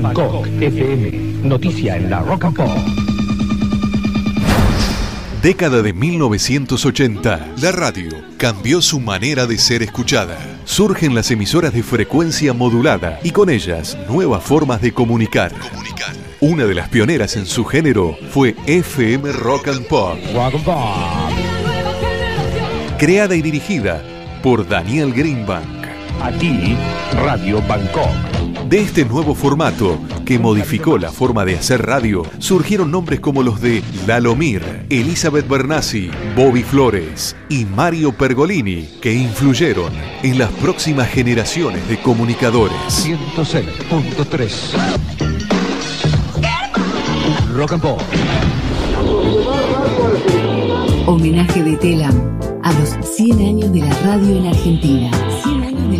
Bangkok FM, noticia en la Rock and Pop. Década de 1980. La radio cambió su manera de ser escuchada. Surgen las emisoras de frecuencia modulada y con ellas nuevas formas de comunicar. Una de las pioneras en su género fue FM Rock and Pop. Rock and Pop. Creada y dirigida por Daniel Greenbank. Aquí, Radio Bangkok. De este nuevo formato, que modificó la forma de hacer radio, surgieron nombres como los de Lalomir, Elizabeth Bernassi, Bobby Flores y Mario Pergolini, que influyeron en las próximas generaciones de comunicadores. 106.3. Rock and Pop. Homenaje de Telam a los 100 años de la radio en Argentina. 100 años